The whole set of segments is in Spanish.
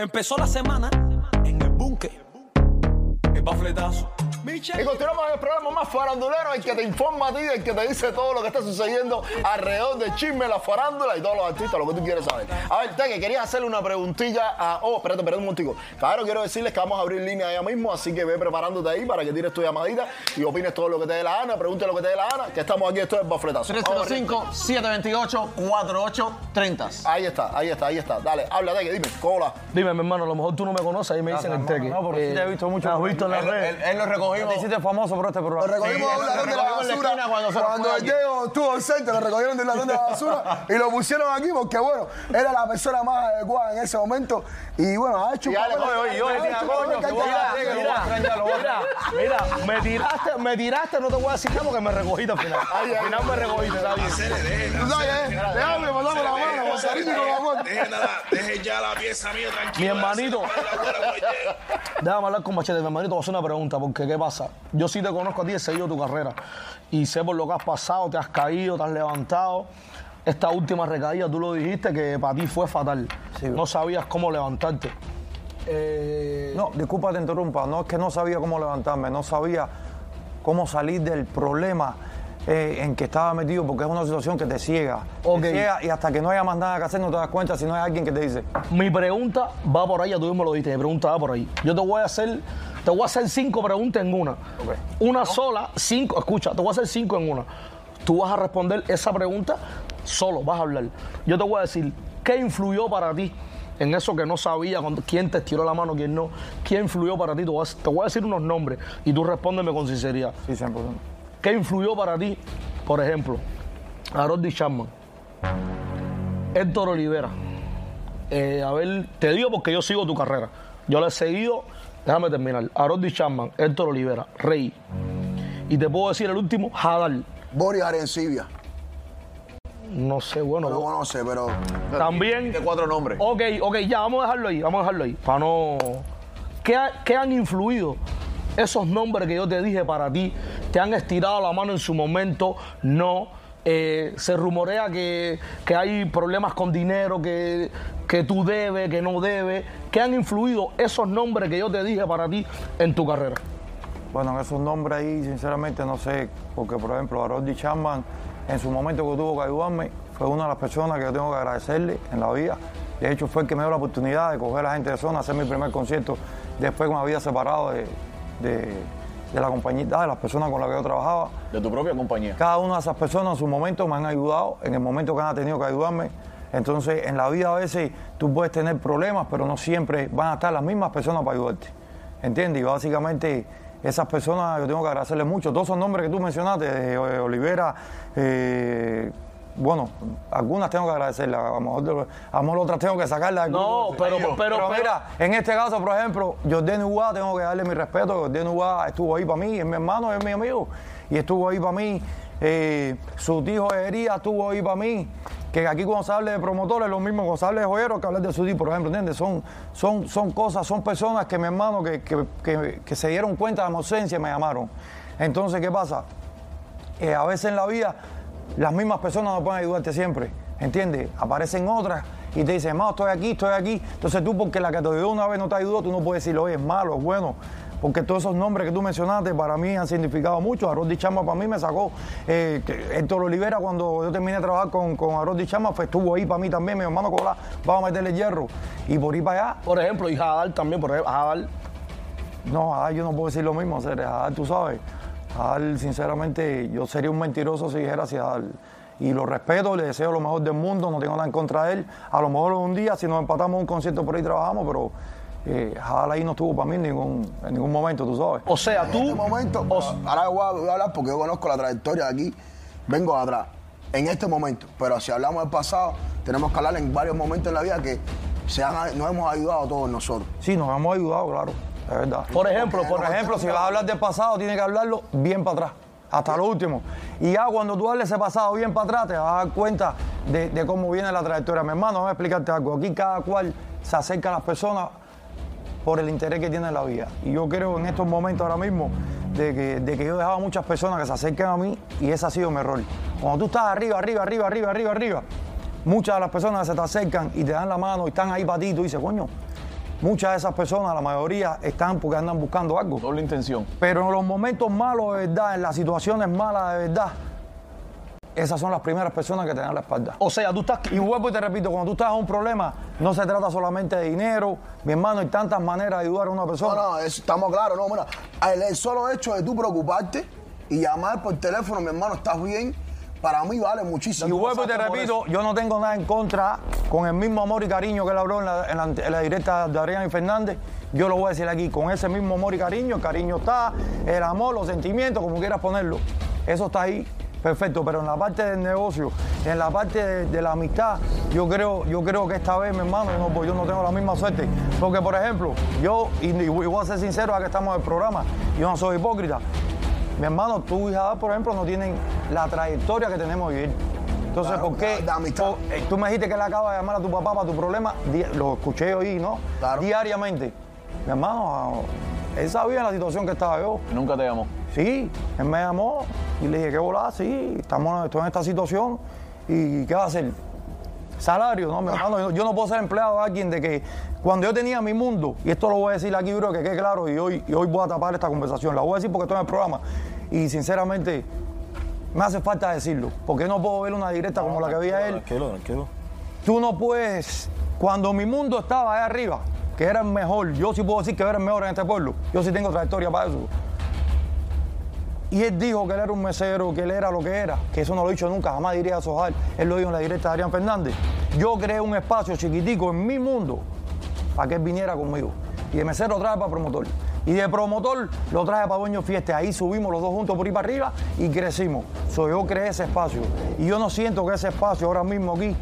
Empezó la semana en el búnker. El bafletazo. Y continuamos en el programa más farandulero, el que te informa a ti, el que te dice todo lo que está sucediendo alrededor del chisme, la farándula y todos los artistas, lo que tú quieres saber. A ver, Teque, quería hacerle una preguntilla a. Oh, espérate, espérate un momentico. Claro, quiero decirles que vamos a abrir línea allá mismo, así que ve preparándote ahí para que tires tu llamadita y opines todo lo que te dé la gana, pregunte lo que te dé la gana, que estamos aquí, esto es Bafletazo. A ver. 305-728-4830. Ahí está, ahí está, ahí está. Dale, habla, Teque, dime, cola. Dime, mi hermano, a lo mejor tú no me conoces, ahí me dicen el teque. No, pero sí te he visto mucho. ¿me has visto en las Él- redes? él- él lo recogimos. Te hiciste famoso por este programa. Lo recogimos Sí, de un ladrón de la basura. cuando el. Diego estuvo ausente, lo recogieron del ladrón de la basura y lo pusieron aquí porque, bueno, era la persona más adecuada en ese momento. Y bueno, ha hecho. Que Mira, voy a- mira, mira, mira, me tiraste, me tiraste, no te voy a decir nada porque me recogiste al final. Al final me recogiste, está bien. Tú sabes, eh, déjame, mandamos la mano, con cariño y con amor. Deje, ya la pieza mía tranquila. Mi hermanito. Déjame hablar con Machete, mi hermanito, voy a hacer una pregunta, porque ¿qué pasa? Yo sí te conozco a ti, he seguido tu carrera y sé por lo que has pasado, te has caído, te has levantado. Esta última recaída, tú lo dijiste, que para ti fue fatal. no sabías cómo levantarte. Eh, No, disculpa, te interrumpa. No es que no sabía cómo levantarme, no sabía cómo salir del problema eh, en que estaba metido, porque es una situación que te ciega. Te ciega y hasta que no haya más nada que hacer no te das cuenta si no hay alguien que te dice. Mi pregunta va por ahí, ya tú mismo lo dijiste, mi pregunta va por ahí. Yo te voy a hacer, te voy a hacer cinco preguntas en una. Una sola, cinco, escucha, te voy a hacer cinco en una. Tú vas a responder esa pregunta solo, vas a hablar. Yo te voy a decir, ¿qué influyó para ti en eso que no sabía, cuando- quién te estiró la mano, quién no? ¿Qué influyó para ti? Te voy a, te voy a decir unos nombres y tú respóndeme con sinceridad. Sí, 100%. ¿Qué influyó para ti? Por ejemplo, Harold Chapman, Héctor Olivera. Eh, a ver, te digo porque yo sigo tu carrera. Yo la he seguido, déjame terminar. Harold Chapman, Héctor Olivera, Rey. Y te puedo decir el último, Hadal. Boris Arencibia. No sé, bueno. No lo conoce, pero. También. De cuatro nombres. Ok, ok, ya, vamos a dejarlo ahí, vamos a dejarlo ahí. Para no. ¿Qué, ha- qué han influido esos nombres que yo te dije para ti? ¿Te han estirado la mano en su momento? No. Eh, se rumorea que, que hay problemas con dinero, que, que tú debes, que no debes. ¿Qué han influido esos nombres que yo te dije para ti en tu carrera? Bueno, en esos nombres ahí, sinceramente, no sé, porque por ejemplo, Harold Chapman, en su momento que tuvo que ayudarme, fue una de las personas que yo tengo que agradecerle en la vida. De hecho, fue el que me dio la oportunidad de coger a la gente de zona, hacer mi primer concierto después que me había separado de, de- de la compañía, de las personas con las que yo trabajaba. De tu propia compañía. Cada una de esas personas en su momento me han ayudado, en el momento que han tenido que ayudarme. Entonces, en la vida a veces tú puedes tener problemas, pero no siempre van a estar las mismas personas para ayudarte. ¿Entiendes? Y básicamente esas personas yo tengo que agradecerles mucho. Todos esos nombres que tú mencionaste, eh, Olivera, eh, bueno, algunas tengo que agradecerlas, a lo mejor, a lo mejor otras tengo que sacarlas. No, pero- pero- pero- mira, en este caso, por ejemplo, Jordan Uguá, tengo que darle mi respeto. Jordan Uguá estuvo ahí para mí, es mi hermano, es mi amigo. Y estuvo ahí para mí. Eh, su tío Ejería estuvo ahí para mí. Que aquí cuando se hable de promotores es lo mismo cuando se hable de joyeros que hablar de su tío, por ejemplo, ¿entiendes? Son, son, son cosas, son personas que mi hermano que, que- que- que se dieron cuenta de mi ausencia me llamaron. Entonces, ¿qué pasa? Eh, a veces en la vida las mismas personas no pueden ayudarte siempre, ¿entiendes? Aparecen otras y te dicen, hermano, estoy aquí, estoy aquí. Entonces tú, porque la que te ayudó una vez no te ayudó, tú no puedes decirle, oye, es malo, es bueno. Porque todos esos nombres que tú mencionaste para mí han significado mucho. Harold Chama para mí me sacó. Eh, Héctor Olivera, cuando yo terminé de trabajar con, con Harold Chama, pues estuvo ahí para mí también. Mi hermano Colá, vamos a meterle hierro. Y por ir para allá, Por ejemplo, y Hadal también, por ejemplo, Hadal. no, a Adal yo no puedo decir lo mismo, Ceres. A Adal, tú sabes. A Adal, sinceramente, yo sería un mentiroso si dijera hacia Adal. Y lo respeto, le deseo lo mejor del mundo, no tengo nada en contra de él. A lo mejor un día, si nos empatamos un concierto por ahí trabajamos, pero eh, ahí no estuvo para mí en ningún, en ningún momento, tú sabes. O sea, En tú. este momento, ahora voy a, voy a hablar porque yo conozco la trayectoria de aquí, vengo de atrás, en este momento. Pero si hablamos del pasado, tenemos que hablar en varios momentos en la vida que se han- nos hemos ayudado todos nosotros. Sí, nos hemos ayudado, claro, es verdad. Por ejemplo, Por ejemplo, si vas a hablar del pasado, tienes que hablarlo bien para atrás, hasta lo último. Y ya cuando tú hables ese pasado bien para atrás, te vas a dar cuenta de, de cómo viene la trayectoria. Mi hermano, voy a explicarte algo. Aquí cada cual se acerca a las personas por el interés que tiene en la vida. Y yo creo en estos momentos ahora mismo de que, de que yo dejaba muchas personas que se acerquen a mí y ese ha sido mi error. Cuando tú estás arriba, arriba, arriba, arriba, arriba, arriba, muchas de las personas se te acercan y te dan la mano y están ahí para ti y tú dices, coño, muchas de esas personas, la mayoría, están porque andan buscando algo. Doble intención. Pero en los momentos malos de verdad, en las situaciones malas de verdad, esas son las primeras personas que te dan la espalda. O sea, tú estás. Y vuelvo y te repito, cuando tú estás en un problema, no se trata solamente de dinero. Mi hermano, hay tantas maneras de ayudar a una No, persona. no, eso estamos claros, no, mira, el, el solo hecho de tú preocuparte y llamar por teléfono, mi hermano, estás bien, para mí vale muchísimo. Y vuelvo y te repito, yo no tengo nada en contra con el mismo amor y cariño que él habló en la, en la- en la directa de Adrián y Fernández. Yo lo voy a decir aquí, con ese mismo amor y cariño, el cariño está, el amor, los sentimientos, como quieras ponerlo. Eso está ahí, perfecto. Pero en la parte del negocio, en la parte de, de la amistad, yo creo, yo creo que esta vez, mi hermano, yo no, pues yo no tengo la misma suerte. Porque, por ejemplo, yo, y, y voy a ser sincero, a que estamos en el programa, yo no soy hipócrita. Mi hermano, tu hija, por ejemplo, no tienen la trayectoria que tenemos hoy. Entonces, Claro, ¿por qué? amistad. por- eh, tú me dijiste que le acabas de llamar a tu papá para tu problema, lo escuché hoy, ¿no? Claro. Diariamente. Mi hermano, él sabía la situación que estaba yo. Nunca te llamó. Sí, él me llamó y le dije, ¿qué volá? Sí, estamos estoy en esta situación y ¿qué va a hacer? Salario, no, mi hermano, yo, yo no puedo ser empleado de alguien de que cuando yo tenía mi mundo, y esto lo voy a decir aquí, bro, que quede claro, y hoy, y hoy voy a tapar esta conversación, la voy a decir porque estoy en el programa, y sinceramente me hace falta decirlo, porque no puedo ver una directa como la que veía él, Tranquilo, tranquilo. tú no puedes, cuando mi mundo estaba ahí arriba, que era el mejor, yo sí puedo decir que era el mejor en este pueblo, yo sí tengo trayectoria para eso. Y él dijo que él era un mesero, que él era lo que era, que eso no lo he dicho nunca, jamás diría eso, Ojalá. Él lo dijo en la directa de Adrián Fernández. Yo creé un espacio chiquitico en mi mundo para que él viniera conmigo. Y de mesero lo traje para promotor. Y de promotor lo traje para dueño fiesta. Ahí subimos los dos juntos por ahí para arriba y crecimos. So, yo creé ese espacio. Y yo no siento que ese espacio ahora mismo aquí,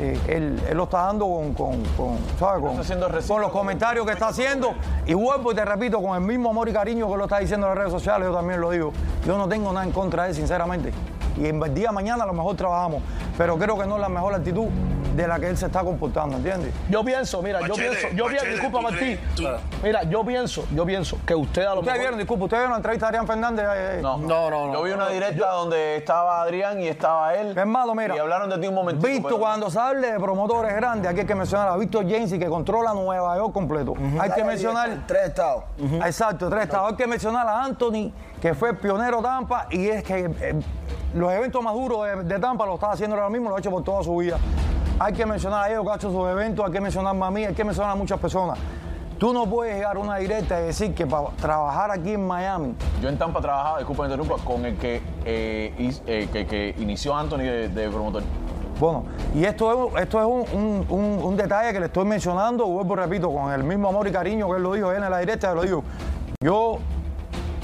eh, él, él lo está dando con, con, con. Con, con los comentarios que está haciendo. Y vuelvo y te repito, con el mismo amor y cariño que lo está diciendo en las redes sociales, yo también lo digo. Yo no tengo nada en contra de él, sinceramente. Y en el día de mañana a lo mejor trabajamos. Pero creo que no es la mejor actitud de la que él se está comportando, ¿entiendes? Yo pienso, mira, yo pienso, yo pienso, disculpa tú Martí. crees- tú- Mira, yo pienso, yo pienso que usted a lo Ustedes mejor. vieron, disculpe, ustedes vieron la entrevista de Adrián Fernández. eh, eh, No. No, no, no. Yo vi una directa donde estaba Adrián y estaba él. Hermano, mira. Y hablaron de ti un momentito. Visto pero- cuando se hable de promotores grandes, aquí hay que mencionar a Víctor Jensi, que controla Nueva York completo. Hay que mencionar. Tres estados. Exacto, tres estados. Hay que mencionar a Anthony, que fue el pionero Tampa, y es que eh, los eventos más duros de, de Tampa lo está haciendo ahora mismo, lo ha hecho por toda su vida. Hay que mencionar a ellos que ha hecho sus eventos, hay que mencionar a mí, hay que mencionar a muchas personas. Tú no puedes llegar a una directa y decir que para trabajar aquí en Miami, Yo en Tampa trabajaba, disculpa interrumpa, con el que, eh, is- eh, que, que inició Anthony de, de promotor. Bueno, y esto es, esto es un, un- un- un detalle que le estoy mencionando, vuelvo repito, con el mismo amor y cariño que él lo dijo él en la directa, lo digo. Yo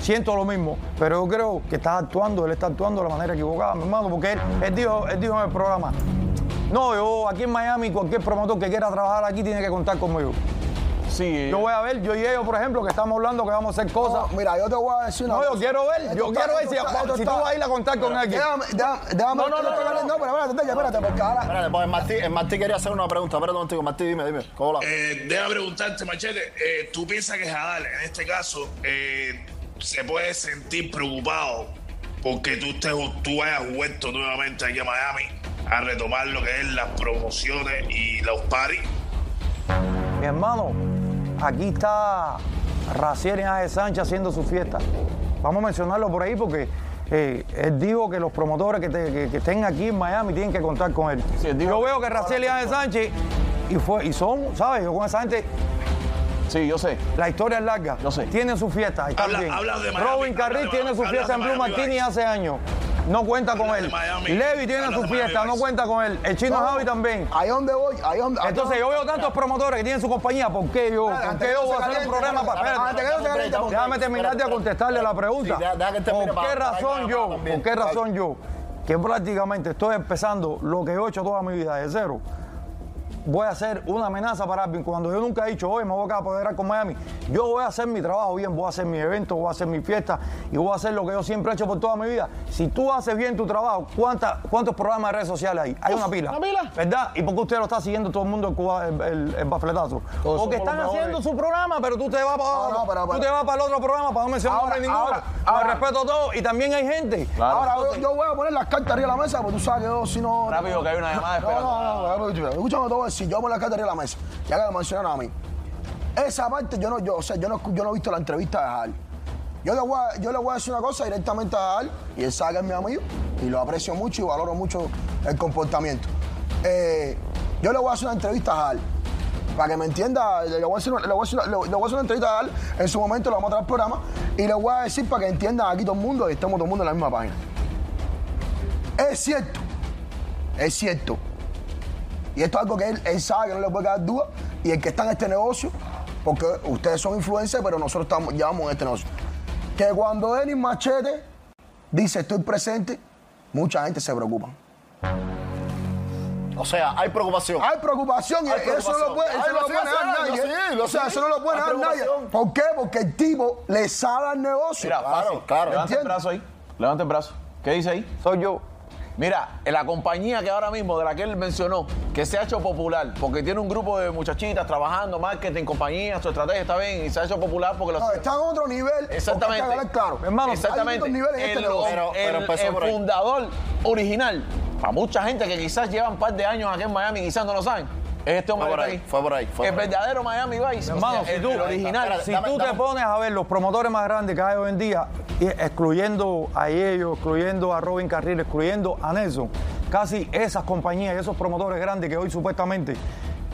siento lo mismo, pero yo creo que está actuando, él está actuando de la manera equivocada, mi hermano, porque él, él dijo, él dijo en el programa, no, yo aquí en Miami, cualquier promotor que quiera trabajar aquí tiene que contar conmigo. Sí, Yo voy a ver, yo y ellos, por ejemplo, que estamos hablando que vamos a hacer cosas. No, mira, yo te voy a decir una No, yo cosa. quiero ver, Esto yo está- quiero ver si, está- si tú está- vas a ir a contar con alguien. Déjame, déjame, déjame. No, no, no, no, no. no, pero espérate, espérate, porque ahora. Espérate, pues Martí, quería hacer una pregunta. Espérate un momentico, Martí, dime, dime. ¿Cómo la? Eh, déjame preguntarte, Machete, eh, ¿tú piensas que Jadal, en este caso, eh, se puede sentir preocupado porque tú, estés, tú hayas vuelto nuevamente aquí a Miami a retomar lo que es las promociones y los paris? Mi hermano, aquí está Raciel Ángel Sánchez haciendo su fiesta. Vamos a mencionarlo por ahí porque eh, él dijo que los promotores que, te- que- que estén aquí en Miami tienen que contar con él. Sí, él dijo- Yo veo que Raciel Ángel Sánchez y, fue, y son, ¿sabes? Yo con esa gente, sí, yo sé. la historia es larga. Yo sé. Tienen su fiesta. Habla- bien. habla de Miami, Robin Carril tiene su fiesta en Blue Martini hace años. No cuenta con él. Levi tiene su fiesta, no cuenta con él. El chino Javi también. Ahí donde voy, ahí donde. Entonces yo veo tantos promotores que tienen su compañía, ¿por qué yo? ¿Por qué yo voy a hacer un programa para... Déjame terminar de contestarle la pregunta. ¿Por qué razón yo? ¿Por qué razón yo? Que prácticamente estoy empezando lo que he hecho toda mi vida de cero. Voy a hacer una amenaza para alguien cuando yo nunca he dicho, hoy me voy a apoderar con Miami. Yo voy a hacer mi trabajo bien, voy a hacer mi evento, voy a hacer mi fiesta y voy a hacer lo que yo siempre he hecho por toda mi vida. Si tú haces bien tu trabajo, ¿cuánta- ¿cuántos programas de redes sociales hay? Hay una pila. una pila. ¿Verdad? ¿Y por qué usted lo está siguiendo todo el mundo el, cuba- el, el- el bafletazo? Todos Porque están haciendo su programa, pero tú te vas para No, no, pero- tú te vas para el otro programa para no mencionar Ahora, nombre ninguno. ahora, ahora. respeto a todo. Y también hay gente. Ahora yo, yo voy a poner las cartas arriba de la mesa, porque tú sabes que yo si no. Rápido, que hay una llamada No, esperando. no, no, no, escúchame, te voy decir, yo voy a poner las cartas arriba de la mesa, ya que me mencionaron a mí. Esa parte yo no, yo, o sea, yo no, yo no he visto la entrevista de Hal. Yo le, voy a, yo le voy a decir una cosa directamente a Hal, y él sabe que es mi amigo, y lo aprecio mucho y valoro mucho el comportamiento. Eh, yo le voy a hacer una entrevista a Hal, para que me entienda, le voy a hacer, le voy a hacer le voy a hacer una entrevista a Hal, en su momento lo vamos a traer al programa, y le voy a decir para que entiendan aquí todo el mundo y estemos todo el mundo en la misma página. Es cierto, es cierto, y esto es algo que él, él sabe que no le puede quedar duda. Y el que está en este negocio, porque ustedes son influencers, pero nosotros estamos, llevamos en este negocio. Que cuando Denis Machete dice estoy presente, mucha gente se preocupa. O sea, hay preocupación. Hay preocupación y Hay eso no lo puede, eso no lo puede negar nadie. lo sí, lo o sea, sí. eso no lo puede negar nadie. ¿Por qué? Porque el tipo le sabe al negocio. Mira, Claro, claro. Levanta el brazo ahí. Levanta el brazo. ¿Qué dice ahí? Soy yo. Mira, en la compañía que ahora mismo, de la que él mencionó, que se ha hecho popular, porque tiene un grupo de muchachitas trabajando, marketing, compañía, su estrategia está bien, y se ha hecho popular porque lo No, está en otro nivel. Exactamente. hay que hablar claro. Hermano, hay Exactamente. otros niveles en este el. Pero- pero el- por fundador original, para mucha gente que quizás llevan un par de años aquí en Miami, quizás no lo saben, es este hombre Fue por ahí, fue por ahí, fue el por ahí. verdadero Miami Vice. Hermano, o sea, si tú- el original. Espérate, Si Dame- tú dame- te pones a ver los promotores más grandes que hay hoy en día, excluyendo a ellos, excluyendo a Robin Carril, excluyendo a Nelson, casi esas compañías y esos promotores grandes que hoy supuestamente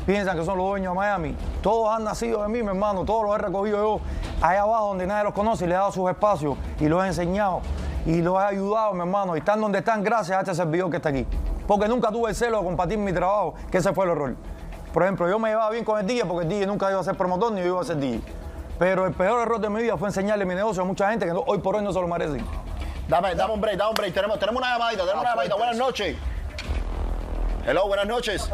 piensan que son los dueños de Miami, todos han nacido de mí, mi hermano, todos los he recogido yo allá abajo donde nadie los conoce y les he dado sus espacios y los he enseñado y los he ayudado, mi hermano, y están donde están gracias a este servidor que está aquí. Porque nunca tuve el celo de compartir mi trabajo, que ese fue el error. Por ejemplo, yo me llevaba bien con el DJ porque el DJ nunca iba a ser promotor ni yo iba a ser DJ. Pero el peor error de mi vida fue enseñarle mi negocio a mucha gente que no- hoy por hoy no se lo merecen. Dame, dame un break, dame un break. Tenemos, tenemos una llamadita, tenemos una llamadita. Buenas noches. Hello, buenas noches.